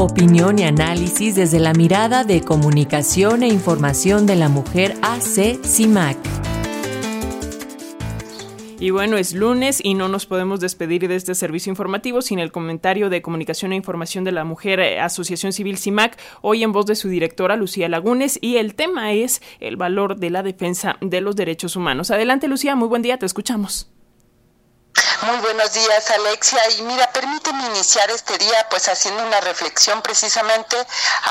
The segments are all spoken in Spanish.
Opinión y análisis desde la mirada de comunicación e información de la mujer AC CIMAC. Y bueno, es lunes y no nos podemos despedir de este servicio informativo sin el comentario de Comunicación e Información de la Mujer eh, Asociación Civil CIMAC, hoy en voz de su directora Lucía Lagunes, y el tema es el valor de la defensa de los derechos humanos. Adelante Lucía, muy buen día, te escuchamos. Muy buenos días, Alexia. Y mira, permíteme iniciar este día pues haciendo una reflexión precisamente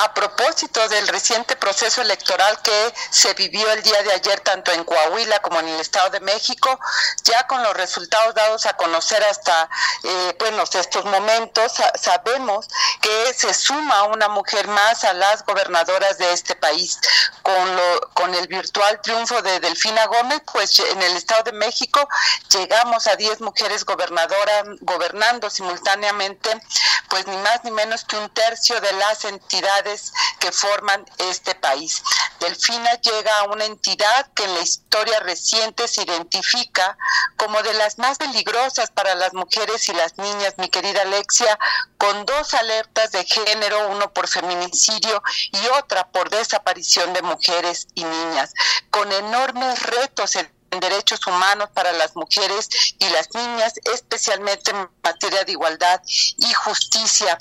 a propósito del reciente proceso electoral que se vivió el día de ayer tanto en Coahuila como en el Estado de México, ya con los resultados dados a conocer hasta, eh, bueno, estos momentos, sabemos que se suma una mujer más a las gobernadoras de este país. Con, lo, con el virtual triunfo de Delfina Gómez, pues en el Estado de México llegamos a 10 mujeres gobernadora, gobernando simultáneamente, pues ni más ni menos que un tercio de las entidades que forman este país. Delfina llega a una entidad que en la historia reciente se identifica como de las más peligrosas para las mujeres y las niñas, mi querida Alexia, con dos alertas de género, uno por feminicidio y otra por desaparición de mujeres y niñas, con enormes retos derechos humanos para las mujeres y las niñas, especialmente en materia de igualdad y justicia.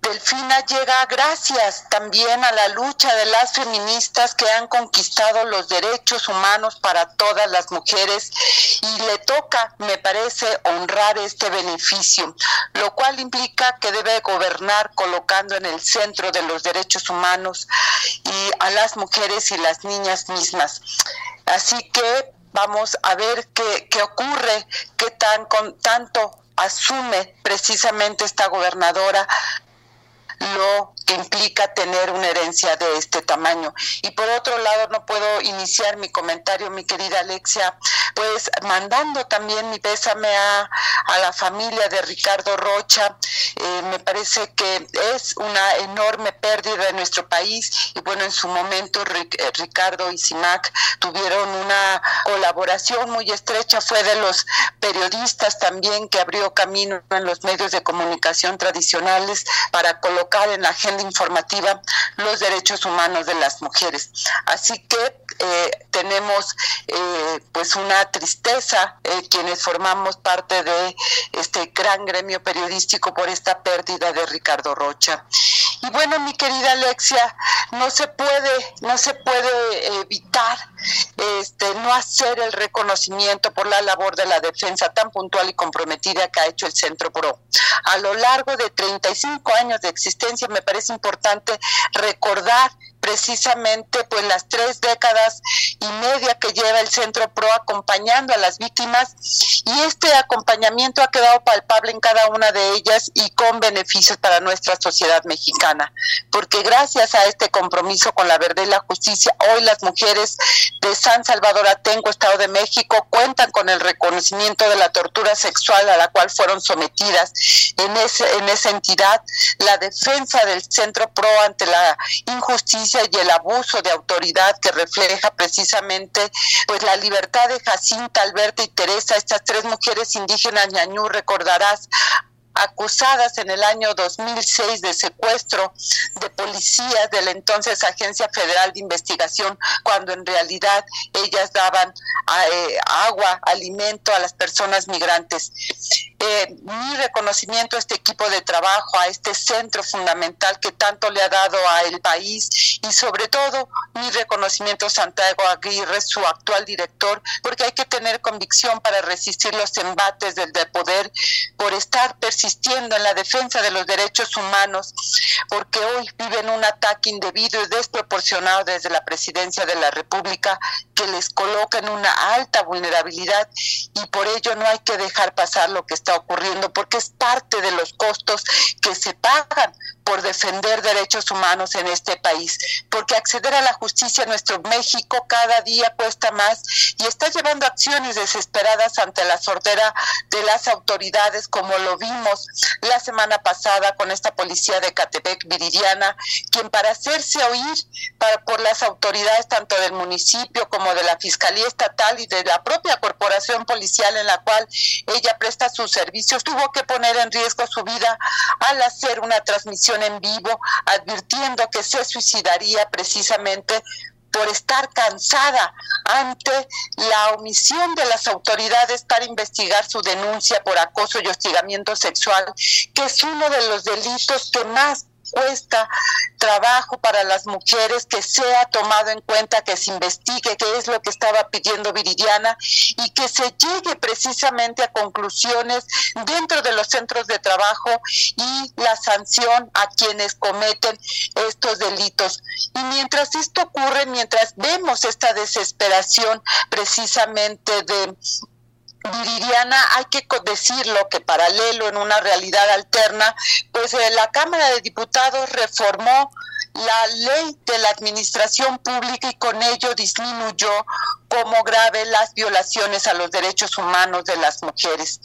Delfina llega gracias también a la lucha de las feministas que han conquistado los derechos humanos para todas las mujeres y le toca, me parece, honrar este beneficio, lo cual implica que debe gobernar colocando en el centro de los derechos humanos y a las mujeres y las niñas mismas. Así que vamos a ver qué, qué ocurre, qué tan con tanto asume precisamente esta gobernadora lo que implica tener una herencia de este tamaño. Y por otro lado, no puedo iniciar mi comentario, mi querida Alexia, pues mandando también mi pésame a, a la familia de Ricardo Rocha. Eh, me parece que es una enorme pérdida de nuestro país y bueno, en su momento eh, Ricardo y Simac tuvieron una colaboración muy estrecha, fue de los periodistas también que abrió camino en los medios de comunicación tradicionales para colocar en la agenda informativa los derechos humanos de las mujeres. Así que eh, tenemos eh, pues una tristeza eh, quienes formamos parte de este gran gremio periodístico por esta pérdida de Ricardo Rocha. Y bueno, mi querida Alexia, no se puede, no se puede evitar este, no hacer el reconocimiento por la labor de la defensa tan puntual y comprometida que ha hecho el Centro PRO. A lo largo de 35 años de existencia me parece importante recordar precisamente pues las tres décadas y media que lleva el Centro PRO acompañando a las víctimas. Y este acompañamiento ha quedado palpable en cada una de ellas y con beneficios para nuestra sociedad mexicana, porque gracias a este compromiso con la verdad y la justicia, hoy las mujeres de San Salvador Atenco, Estado de México, cuentan con el reconocimiento de la tortura sexual a la cual fueron sometidas. En, ese, en esa entidad, la defensa del Centro PRO ante la injusticia y el abuso de autoridad que refleja precisamente pues la libertad de Jacinta, Alberta y Teresa, estas tres mujeres indígenas ñañú, recordarás, acusadas en el año 2006 de secuestro de policías de la entonces Agencia Federal de Investigación, cuando en realidad ellas daban eh, agua, alimento a las personas migrantes. Eh, mi reconocimiento a este equipo de trabajo, a este centro fundamental que tanto le ha dado al país y sobre todo mi reconocimiento a Santiago Aguirre, su actual director, porque hay que tener convicción para resistir los embates del de poder por estar persistiendo en la defensa de los derechos humanos, porque hoy viven un ataque indebido y desproporcionado desde la presidencia de la República que les coloca en una alta vulnerabilidad y por ello no hay que dejar pasar lo que está ocurriendo porque es parte de los costos que se pagan por defender derechos humanos en este país, porque acceder a la justicia en nuestro México cada día cuesta más y está llevando acciones desesperadas ante la sordera de las autoridades, como lo vimos la semana pasada con esta policía de Catepec, Viridiana, quien para hacerse oír por las autoridades tanto del municipio como de la Fiscalía Estatal y de la propia corporación policial en la cual ella presta sus servicios, tuvo que poner en riesgo su vida al hacer una transmisión en vivo, advirtiendo que se suicidaría precisamente por estar cansada ante la omisión de las autoridades para investigar su denuncia por acoso y hostigamiento sexual, que es uno de los delitos que más cuesta trabajo para las mujeres, que sea tomado en cuenta, que se investigue qué es lo que estaba pidiendo Viridiana y que se llegue precisamente a conclusiones dentro de los centros de trabajo y la sanción a quienes cometen estos delitos. Y mientras esto ocurre, mientras vemos esta desesperación precisamente de Viridiana, hay que decirlo que paralelo en una realidad alterna, pues eh, la Cámara de Diputados reformó la ley de la administración pública y con ello disminuyó como grave las violaciones a los derechos humanos de las mujeres.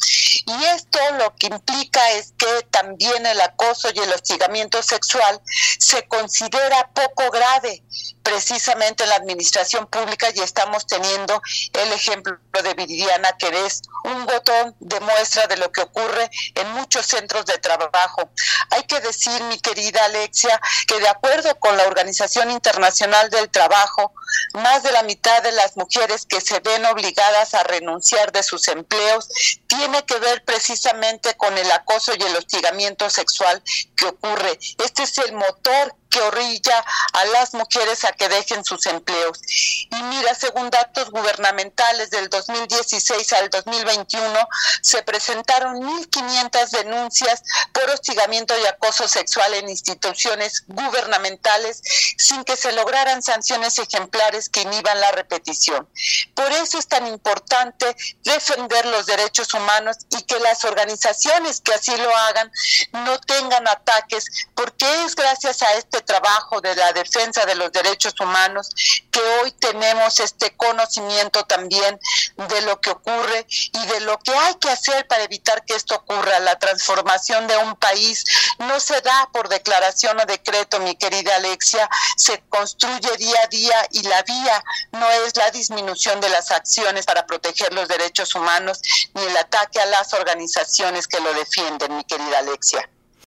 Y esto lo que implica es que también el acoso y el hostigamiento sexual se considera poco grave precisamente en la administración pública y estamos teniendo el ejemplo de Viridiana, que es un botón de muestra de lo que ocurre en muchos centros de trabajo. Hay que decir, mi querida Alexia, que de acuerdo con la Organización Internacional del Trabajo, más de la mitad de las mujeres que se ven obligadas a renunciar de sus empleos tiene que ver precisamente con el acoso y el hostigamiento sexual que ocurre. Este es el motor que orilla a las mujeres a que dejen sus empleos. Y mira, según datos gubernamentales del 2016 al 2021, se presentaron 1.500 denuncias por hostigamiento y acoso sexual en instituciones gubernamentales sin que se lograran sanciones ejemplares que inhiban la repetición. Por eso es tan importante defender los derechos humanos y que las organizaciones que así lo hagan no tengan ataques, porque es gracias a trabajo de la defensa de los derechos humanos que hoy tenemos este conocimiento también de lo que ocurre y de lo que hay que hacer para evitar que esto ocurra. La transformación de un país no se da por declaración o decreto, mi querida Alexia, se construye día a día y la vía no es la disminución de las acciones para proteger los derechos humanos ni el ataque a las organizaciones que lo defienden, mi querida Alexia.